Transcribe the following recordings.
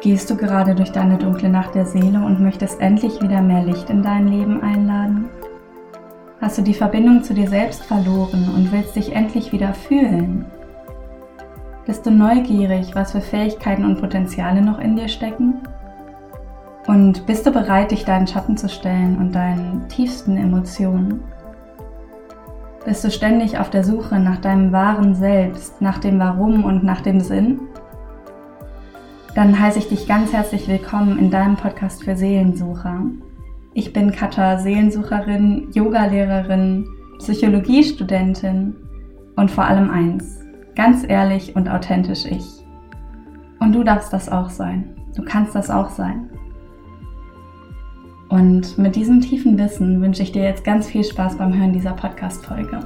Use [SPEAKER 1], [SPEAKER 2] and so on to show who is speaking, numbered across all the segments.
[SPEAKER 1] Gehst du gerade durch deine dunkle Nacht der Seele und möchtest endlich wieder mehr Licht in dein Leben einladen? Hast du die Verbindung zu dir selbst verloren und willst dich endlich wieder fühlen? Bist du neugierig, was für Fähigkeiten und Potenziale noch in dir stecken? Und bist du bereit, dich deinen Schatten zu stellen und deinen tiefsten Emotionen? Bist du ständig auf der Suche nach deinem wahren Selbst, nach dem Warum und nach dem Sinn? Dann heiße ich dich ganz herzlich willkommen in deinem Podcast für Seelensucher. Ich bin Katha, Seelensucherin, Yogalehrerin, Psychologiestudentin und vor allem eins, ganz ehrlich und authentisch ich. Und du darfst das auch sein. Du kannst das auch sein. Und mit diesem tiefen Wissen wünsche ich dir jetzt ganz viel Spaß beim Hören dieser Podcast-Folge.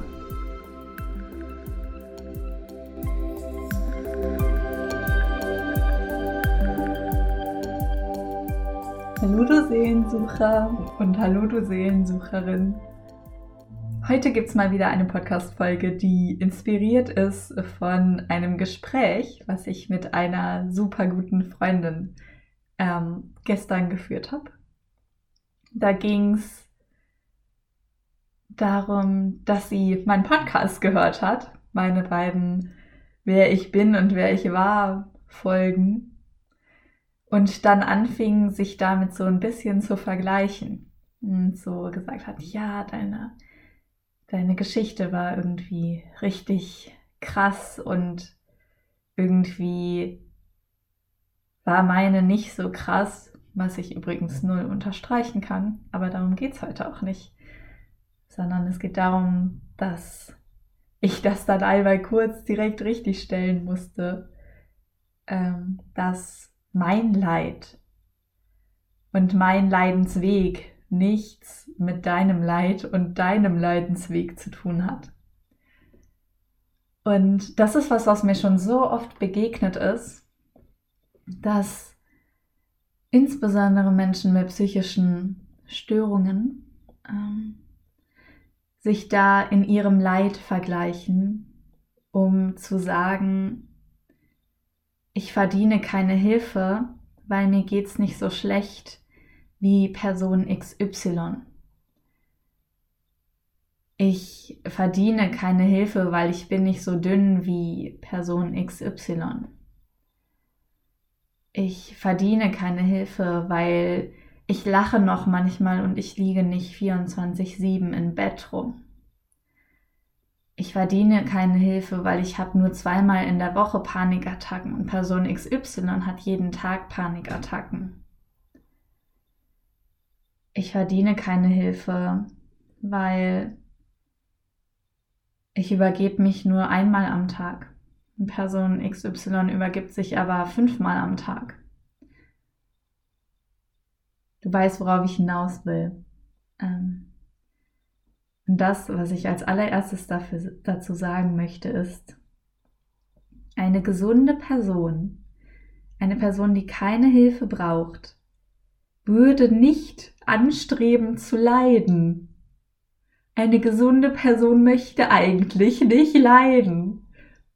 [SPEAKER 1] Hallo du Seelensucher und hallo du Seelensucherin. Heute gibt es mal wieder eine Podcast-Folge, die inspiriert ist von einem Gespräch, was ich mit einer super guten Freundin ähm, gestern geführt habe. Da ging es darum, dass sie meinen Podcast gehört hat, meine beiden Wer ich bin und wer ich war Folgen und dann anfing, sich damit so ein bisschen zu vergleichen. Und so gesagt hat, ja, deine, deine Geschichte war irgendwie richtig krass und irgendwie war meine nicht so krass, was ich übrigens null unterstreichen kann, aber darum geht es heute auch nicht, sondern es geht darum, dass ich das dann einmal kurz direkt richtig stellen musste, ähm, dass mein Leid und mein Leidensweg nichts mit deinem Leid und deinem Leidensweg zu tun hat. Und das ist was, was mir schon so oft begegnet ist, dass insbesondere Menschen mit psychischen Störungen ähm, sich da in ihrem Leid vergleichen, um zu sagen, ich verdiene keine Hilfe, weil mir geht's nicht so schlecht wie Person XY. Ich verdiene keine Hilfe, weil ich bin nicht so dünn wie Person XY. Ich verdiene keine Hilfe, weil ich lache noch manchmal und ich liege nicht 24/7 im Bett rum ich verdiene keine Hilfe, weil ich habe nur zweimal in der Woche Panikattacken und Person XY hat jeden Tag Panikattacken. Ich verdiene keine Hilfe, weil ich übergebe mich nur einmal am Tag. Person XY übergibt sich aber fünfmal am Tag. Du weißt, worauf ich hinaus will. Ähm, und das, was ich als allererstes dafür, dazu sagen möchte, ist, eine gesunde Person, eine Person, die keine Hilfe braucht, würde nicht anstreben zu leiden. Eine gesunde Person möchte eigentlich nicht leiden.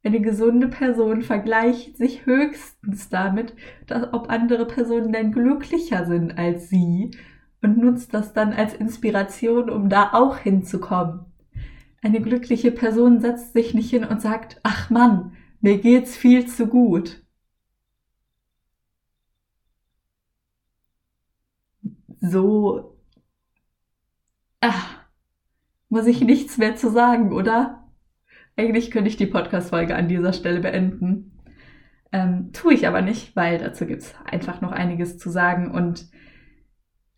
[SPEAKER 1] Eine gesunde Person vergleicht sich höchstens damit, dass, ob andere Personen denn glücklicher sind als sie und nutzt das dann als Inspiration, um da auch hinzukommen. Eine glückliche Person setzt sich nicht hin und sagt, ach Mann, mir geht's viel zu gut. So, ach, muss ich nichts mehr zu sagen, oder? Eigentlich könnte ich die Podcast-Folge an dieser Stelle beenden. Ähm, tue ich aber nicht, weil dazu gibt's einfach noch einiges zu sagen und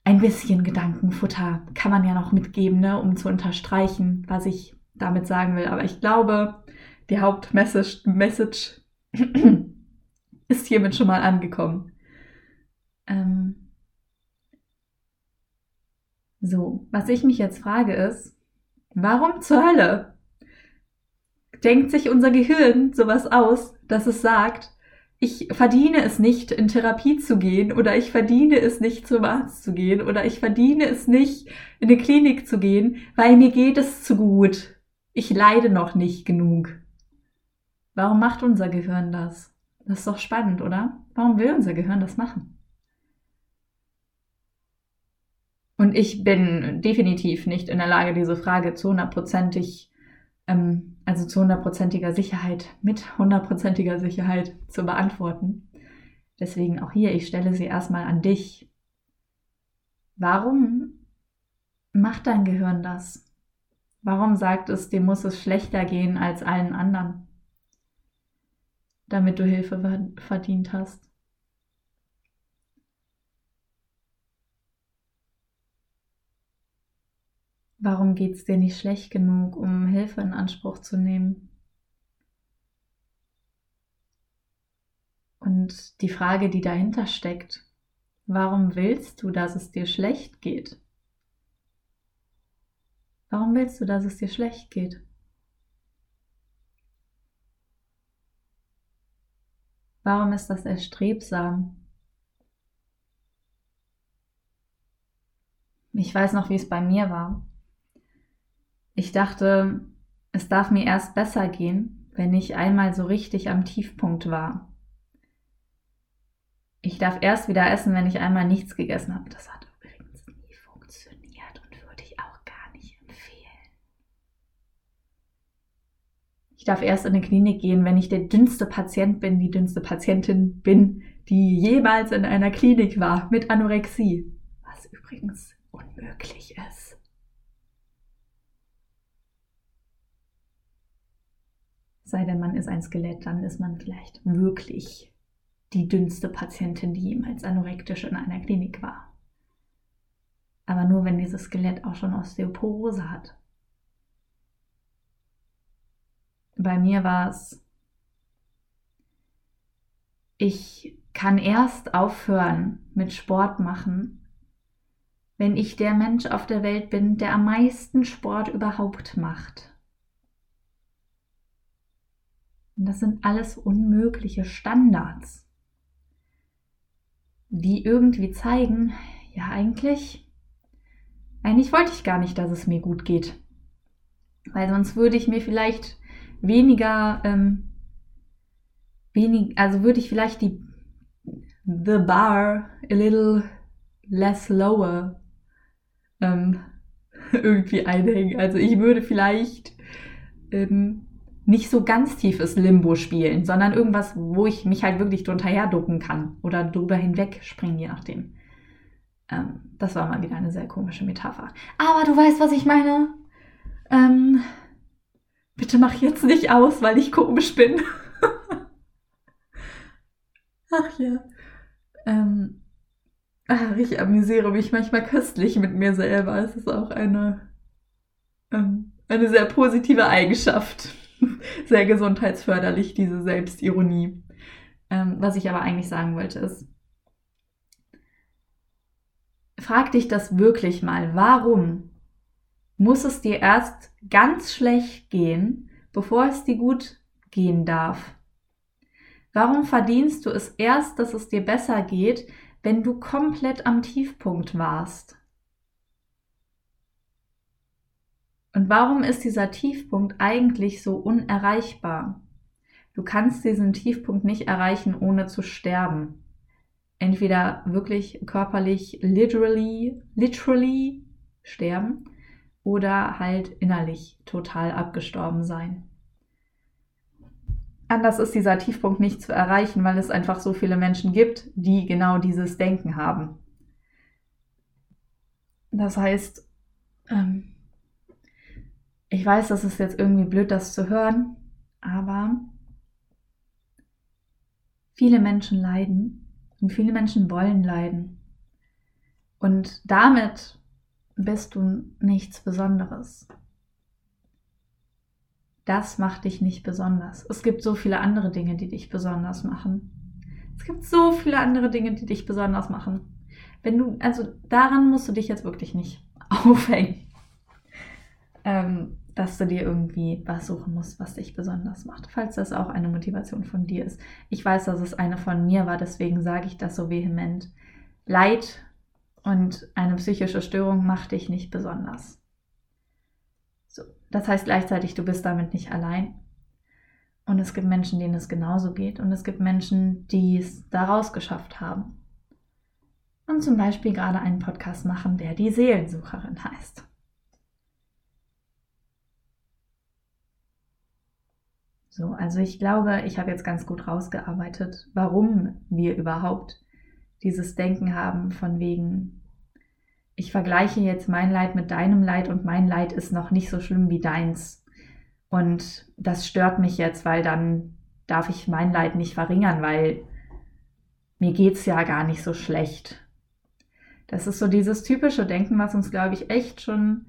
[SPEAKER 1] ein bisschen Gedankenfutter kann man ja noch mitgeben, ne, um zu unterstreichen, was ich damit sagen will. Aber ich glaube, die Hauptmessage Message ist hiermit schon mal angekommen. Ähm so, was ich mich jetzt frage ist, warum zur Hölle denkt sich unser Gehirn sowas aus, dass es sagt, ich verdiene es nicht, in Therapie zu gehen oder ich verdiene es nicht, zum Arzt zu gehen oder ich verdiene es nicht, in eine Klinik zu gehen, weil mir geht es zu gut. Ich leide noch nicht genug. Warum macht unser Gehirn das? Das ist doch spannend, oder? Warum will unser Gehirn das machen? Und ich bin definitiv nicht in der Lage, diese Frage zu hundertprozentig, ähm, also zu hundertprozentiger Sicherheit, mit hundertprozentiger Sicherheit zu beantworten. Deswegen auch hier, ich stelle sie erstmal an dich. Warum macht dein Gehirn das? Warum sagt es, dir muss es schlechter gehen als allen anderen, damit du Hilfe verdient hast? Warum geht es dir nicht schlecht genug, um Hilfe in Anspruch zu nehmen? Und die Frage, die dahinter steckt, warum willst du, dass es dir schlecht geht? Warum willst du, dass es dir schlecht geht? Warum ist das erstrebsam? Ich weiß noch, wie es bei mir war. Ich dachte, es darf mir erst besser gehen, wenn ich einmal so richtig am Tiefpunkt war. Ich darf erst wieder essen, wenn ich einmal nichts gegessen habe. Das hat übrigens nie funktioniert und würde ich auch gar nicht empfehlen. Ich darf erst in eine Klinik gehen, wenn ich der dünnste Patient bin, die dünnste Patientin bin, die jemals in einer Klinik war mit Anorexie. Was übrigens unmöglich ist. Sei denn man ist ein Skelett, dann ist man vielleicht wirklich die dünnste Patientin, die jemals anorektisch in einer Klinik war. Aber nur wenn dieses Skelett auch schon Osteoporose hat. Bei mir war es, ich kann erst aufhören mit Sport machen, wenn ich der Mensch auf der Welt bin, der am meisten Sport überhaupt macht. Und das sind alles unmögliche Standards, die irgendwie zeigen, ja eigentlich, eigentlich wollte ich gar nicht, dass es mir gut geht. Weil sonst würde ich mir vielleicht weniger, ähm, wenig, also würde ich vielleicht die the bar a little less lower ähm, irgendwie einhängen. Also ich würde vielleicht ähm, nicht so ganz tiefes Limbo spielen, sondern irgendwas, wo ich mich halt wirklich drunter herducken kann oder drüber hinweg springen, je nachdem. Ähm, das war mal wieder eine sehr komische Metapher. Aber du weißt, was ich meine. Ähm, bitte mach jetzt nicht aus, weil ich komisch bin. ach ja. Ähm, ach, ich amüsiere mich manchmal köstlich mit mir selber. Es ist auch eine, ähm, eine sehr positive Eigenschaft. Sehr gesundheitsförderlich, diese Selbstironie. Ähm, was ich aber eigentlich sagen wollte ist, frag dich das wirklich mal, warum muss es dir erst ganz schlecht gehen, bevor es dir gut gehen darf? Warum verdienst du es erst, dass es dir besser geht, wenn du komplett am Tiefpunkt warst? Und warum ist dieser Tiefpunkt eigentlich so unerreichbar? Du kannst diesen Tiefpunkt nicht erreichen, ohne zu sterben. Entweder wirklich körperlich, literally, literally sterben oder halt innerlich total abgestorben sein. Anders ist dieser Tiefpunkt nicht zu erreichen, weil es einfach so viele Menschen gibt, die genau dieses Denken haben. Das heißt, ähm, ich weiß, das ist jetzt irgendwie blöd, das zu hören, aber viele Menschen leiden und viele Menschen wollen leiden. Und damit bist du nichts Besonderes. Das macht dich nicht besonders. Es gibt so viele andere Dinge, die dich besonders machen. Es gibt so viele andere Dinge, die dich besonders machen. Wenn du, also daran musst du dich jetzt wirklich nicht aufhängen. Ähm, dass du dir irgendwie was suchen musst, was dich besonders macht, falls das auch eine Motivation von dir ist. Ich weiß, dass es eine von mir war, deswegen sage ich das so vehement. Leid und eine psychische Störung macht dich nicht besonders. So, das heißt gleichzeitig, du bist damit nicht allein. Und es gibt Menschen, denen es genauso geht. Und es gibt Menschen, die es daraus geschafft haben. Und zum Beispiel gerade einen Podcast machen, der die Seelensucherin heißt. So, also ich glaube, ich habe jetzt ganz gut rausgearbeitet, warum wir überhaupt dieses Denken haben von wegen, ich vergleiche jetzt mein Leid mit deinem Leid und mein Leid ist noch nicht so schlimm wie deins. Und das stört mich jetzt, weil dann darf ich mein Leid nicht verringern, weil mir geht es ja gar nicht so schlecht. Das ist so dieses typische Denken, was uns, glaube ich, echt schon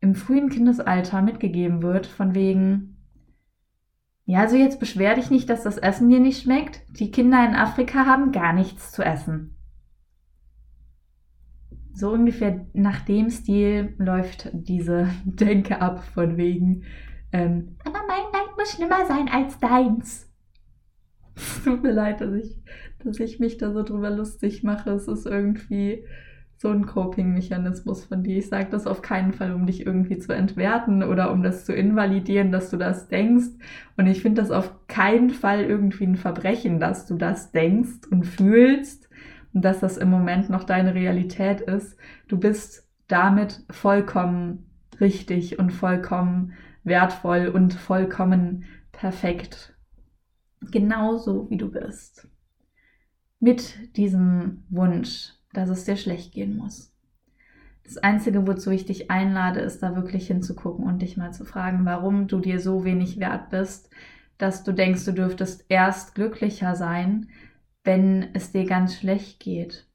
[SPEAKER 1] im frühen Kindesalter mitgegeben wird, von wegen, ja, also jetzt beschwer dich nicht, dass das Essen dir nicht schmeckt. Die Kinder in Afrika haben gar nichts zu essen. So ungefähr nach dem Stil läuft diese Denke ab von wegen, ähm, aber mein Leid muss schlimmer sein als deins. Es tut mir leid, dass ich, dass ich mich da so drüber lustig mache. Es ist irgendwie so ein Coping-Mechanismus von dir. Ich sage das auf keinen Fall, um dich irgendwie zu entwerten oder um das zu invalidieren, dass du das denkst. Und ich finde das auf keinen Fall irgendwie ein Verbrechen, dass du das denkst und fühlst und dass das im Moment noch deine Realität ist. Du bist damit vollkommen richtig und vollkommen wertvoll und vollkommen perfekt. Genauso wie du bist. Mit diesem Wunsch dass es dir schlecht gehen muss. Das Einzige, wozu ich dich einlade, ist da wirklich hinzugucken und dich mal zu fragen, warum du dir so wenig wert bist, dass du denkst, du dürftest erst glücklicher sein, wenn es dir ganz schlecht geht.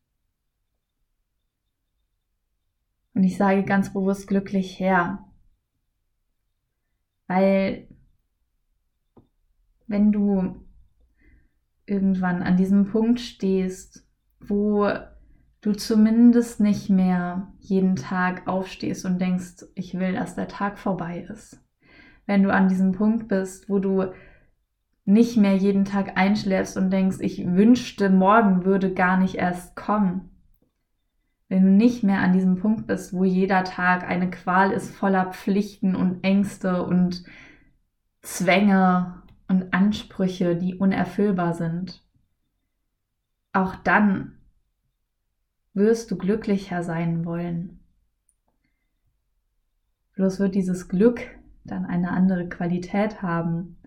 [SPEAKER 1] Und ich sage ganz bewusst glücklich her, weil wenn du irgendwann an diesem Punkt stehst, wo du zumindest nicht mehr jeden Tag aufstehst und denkst, ich will, dass der Tag vorbei ist. Wenn du an diesem Punkt bist, wo du nicht mehr jeden Tag einschläfst und denkst, ich wünschte, morgen würde gar nicht erst kommen. Wenn du nicht mehr an diesem Punkt bist, wo jeder Tag eine Qual ist voller Pflichten und Ängste und Zwänge und Ansprüche, die unerfüllbar sind, auch dann wirst du glücklicher sein wollen. Bloß wird dieses Glück dann eine andere Qualität haben.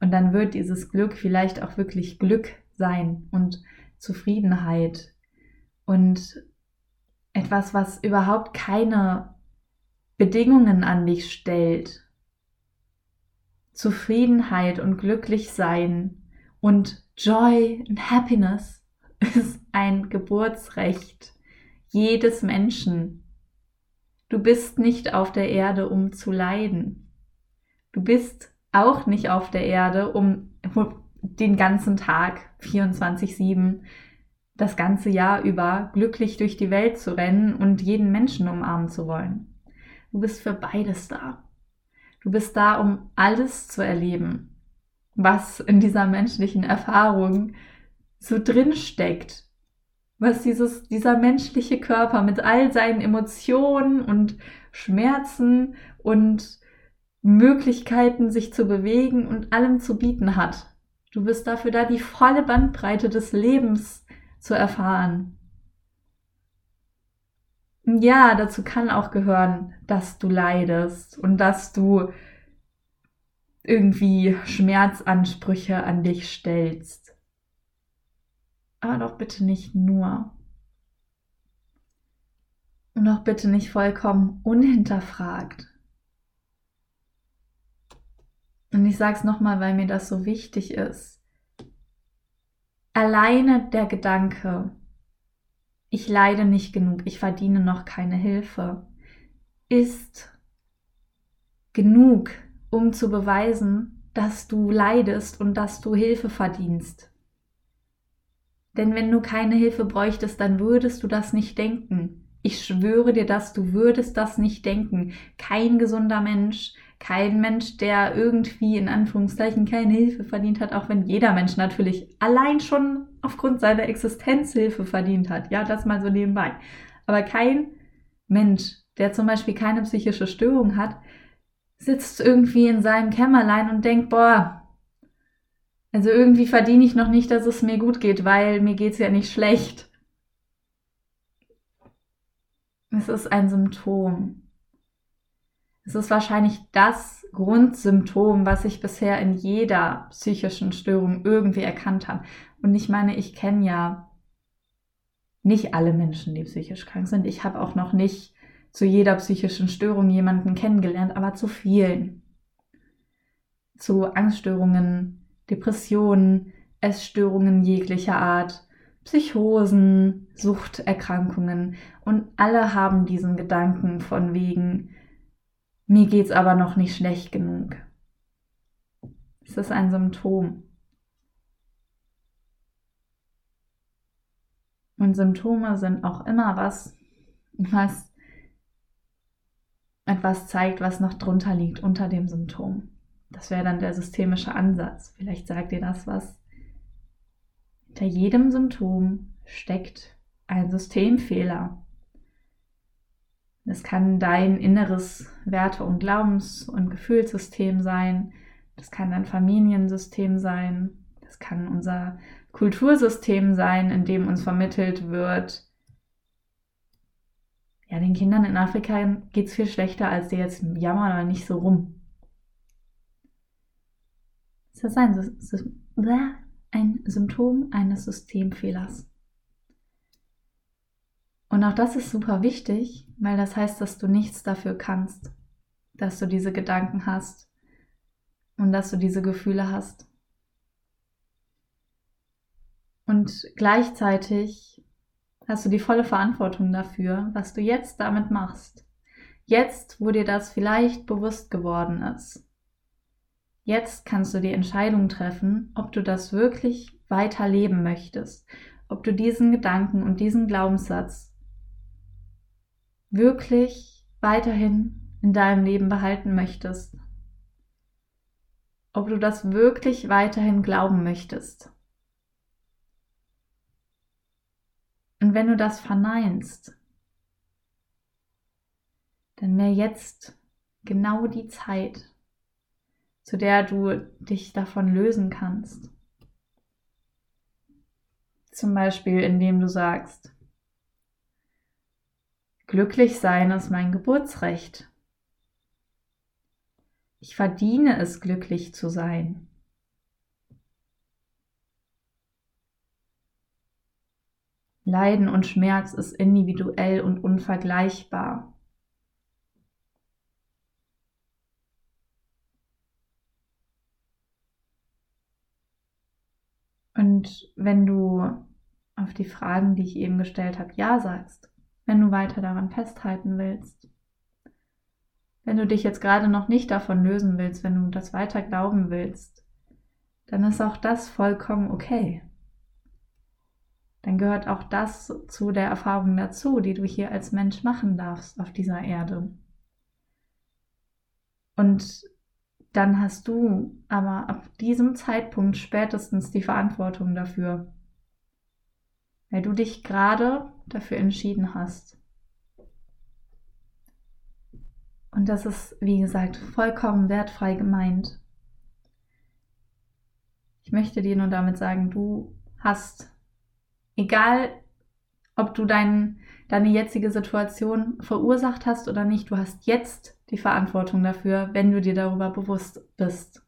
[SPEAKER 1] Und dann wird dieses Glück vielleicht auch wirklich Glück sein und Zufriedenheit und etwas, was überhaupt keine Bedingungen an dich stellt. Zufriedenheit und glücklich sein und Joy und Happiness ist ein Geburtsrecht jedes Menschen. Du bist nicht auf der Erde, um zu leiden. Du bist auch nicht auf der Erde, um den ganzen Tag 24-7 das ganze Jahr über glücklich durch die Welt zu rennen und jeden Menschen umarmen zu wollen. Du bist für beides da. Du bist da, um alles zu erleben, was in dieser menschlichen Erfahrung so drin steckt, was dieses, dieser menschliche Körper mit all seinen Emotionen und Schmerzen und Möglichkeiten, sich zu bewegen und allem zu bieten hat. Du bist dafür da, die volle Bandbreite des Lebens zu erfahren. Ja, dazu kann auch gehören, dass du leidest und dass du irgendwie Schmerzansprüche an dich stellst aber doch bitte nicht nur. Und auch bitte nicht vollkommen unhinterfragt. Und ich sage es nochmal, weil mir das so wichtig ist. Alleine der Gedanke, ich leide nicht genug, ich verdiene noch keine Hilfe, ist genug, um zu beweisen, dass du leidest und dass du Hilfe verdienst. Denn wenn du keine Hilfe bräuchtest, dann würdest du das nicht denken. Ich schwöre dir das, du würdest das nicht denken. Kein gesunder Mensch, kein Mensch, der irgendwie in Anführungszeichen keine Hilfe verdient hat, auch wenn jeder Mensch natürlich allein schon aufgrund seiner Existenz Hilfe verdient hat. Ja, das mal so nebenbei. Aber kein Mensch, der zum Beispiel keine psychische Störung hat, sitzt irgendwie in seinem Kämmerlein und denkt, boah, Also irgendwie verdiene ich noch nicht, dass es mir gut geht, weil mir geht es ja nicht schlecht. Es ist ein Symptom. Es ist wahrscheinlich das Grundsymptom, was ich bisher in jeder psychischen Störung irgendwie erkannt habe. Und ich meine, ich kenne ja nicht alle Menschen, die psychisch krank sind. Ich habe auch noch nicht zu jeder psychischen Störung jemanden kennengelernt, aber zu vielen. Zu Angststörungen, Depressionen, Essstörungen jeglicher Art, Psychosen, Suchterkrankungen und alle haben diesen Gedanken von wegen, mir geht's aber noch nicht schlecht genug. Es ist ein Symptom. Und Symptome sind auch immer was, was etwas zeigt, was noch drunter liegt, unter dem Symptom. Das wäre dann der systemische Ansatz. Vielleicht sagt dir das was. Hinter jedem Symptom steckt ein Systemfehler. Es kann dein inneres Werte- und Glaubens- und Gefühlssystem sein. Das kann dein Familiensystem sein. Das kann unser Kultursystem sein, in dem uns vermittelt wird, ja, den Kindern in Afrika geht es viel schlechter, als die jetzt jammern oder nicht so rum. Das ist ein, ein Symptom eines Systemfehlers. Und auch das ist super wichtig, weil das heißt, dass du nichts dafür kannst, dass du diese Gedanken hast und dass du diese Gefühle hast. Und gleichzeitig hast du die volle Verantwortung dafür, was du jetzt damit machst. Jetzt, wo dir das vielleicht bewusst geworden ist. Jetzt kannst du die Entscheidung treffen, ob du das wirklich weiter leben möchtest, ob du diesen Gedanken und diesen Glaubenssatz wirklich weiterhin in deinem Leben behalten möchtest. Ob du das wirklich weiterhin glauben möchtest. Und wenn du das verneinst, dann wäre jetzt genau die Zeit, zu der du dich davon lösen kannst. Zum Beispiel, indem du sagst, Glücklich sein ist mein Geburtsrecht. Ich verdiene es, glücklich zu sein. Leiden und Schmerz ist individuell und unvergleichbar. Und wenn du auf die Fragen, die ich eben gestellt habe, Ja sagst, wenn du weiter daran festhalten willst. Wenn du dich jetzt gerade noch nicht davon lösen willst, wenn du das weiter glauben willst, dann ist auch das vollkommen okay. Dann gehört auch das zu der Erfahrung dazu, die du hier als Mensch machen darfst auf dieser Erde. Und dann hast du aber ab diesem Zeitpunkt spätestens die Verantwortung dafür, weil du dich gerade dafür entschieden hast. Und das ist, wie gesagt, vollkommen wertfrei gemeint. Ich möchte dir nur damit sagen, du hast, egal ob du dein, deine jetzige Situation verursacht hast oder nicht, du hast jetzt die Verantwortung dafür, wenn du dir darüber bewusst bist.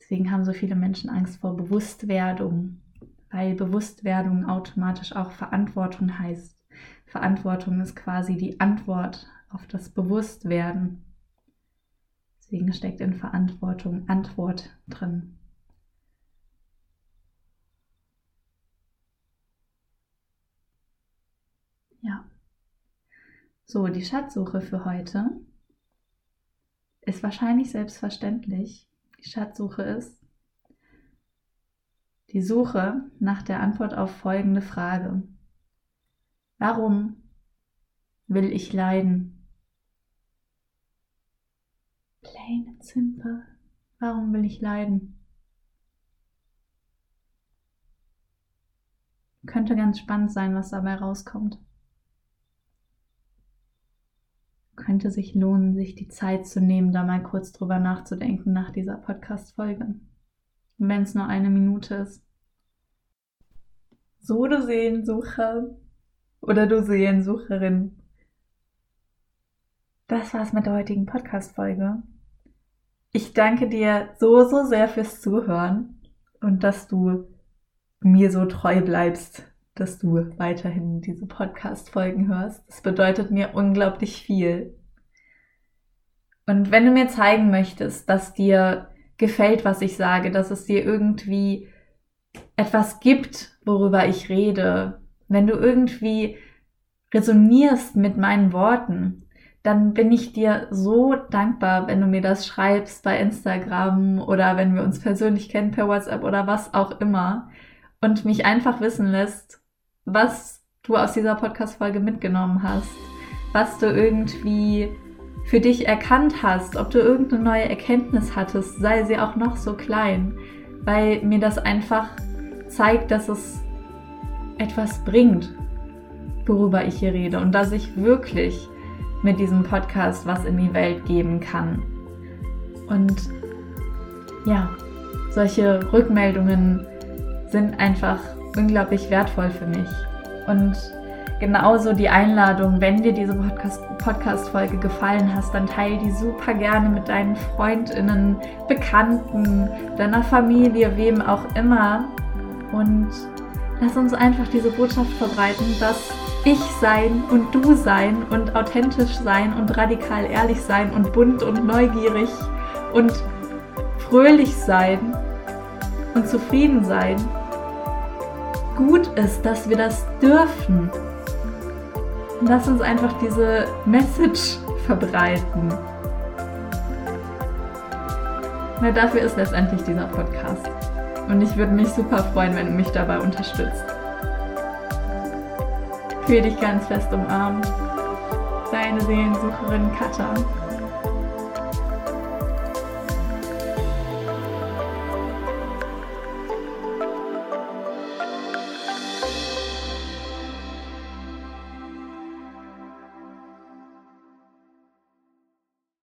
[SPEAKER 1] Deswegen haben so viele Menschen Angst vor Bewusstwerdung weil Bewusstwerdung automatisch auch Verantwortung heißt. Verantwortung ist quasi die Antwort auf das Bewusstwerden. Deswegen steckt in Verantwortung Antwort drin. Ja. So, die Schatzsuche für heute ist wahrscheinlich selbstverständlich. Die Schatzsuche ist, die Suche nach der Antwort auf folgende Frage. Warum will ich leiden? Plain and simple. Warum will ich leiden? Könnte ganz spannend sein, was dabei rauskommt. Könnte sich lohnen, sich die Zeit zu nehmen, da mal kurz drüber nachzudenken nach dieser Podcast-Folge. wenn es nur eine Minute ist. So, du Seelensucher oder du Seelensucherin. Das war's mit der heutigen Podcast-Folge. Ich danke dir so, so sehr fürs Zuhören und dass du mir so treu bleibst, dass du weiterhin diese Podcast-Folgen hörst. Das bedeutet mir unglaublich viel. Und wenn du mir zeigen möchtest, dass dir gefällt, was ich sage, dass es dir irgendwie etwas gibt, worüber ich rede, wenn du irgendwie resonierst mit meinen Worten, dann bin ich dir so dankbar, wenn du mir das schreibst bei Instagram oder wenn wir uns persönlich kennen per WhatsApp oder was auch immer und mich einfach wissen lässt, was du aus dieser Podcast-Folge mitgenommen hast, was du irgendwie für dich erkannt hast, ob du irgendeine neue Erkenntnis hattest, sei sie auch noch so klein, weil mir das einfach zeigt, dass es etwas bringt, worüber ich hier rede und dass ich wirklich mit diesem Podcast was in die Welt geben kann. Und ja, solche Rückmeldungen sind einfach unglaublich wertvoll für mich. Und genauso die Einladung, wenn dir diese Podcast-Folge gefallen hat, dann teile die super gerne mit deinen Freundinnen, Bekannten, deiner Familie, wem auch immer. Und lass uns einfach diese Botschaft verbreiten, dass ich sein und du sein und authentisch sein und radikal ehrlich sein und bunt und neugierig und fröhlich sein und zufrieden sein gut ist, dass wir das dürfen. Lass uns einfach diese Message verbreiten. Na, dafür ist letztendlich dieser Podcast. Und ich würde mich super freuen, wenn du mich dabei unterstützt. Fühl dich ganz fest umarmt. Deine Seelensucherin Katha.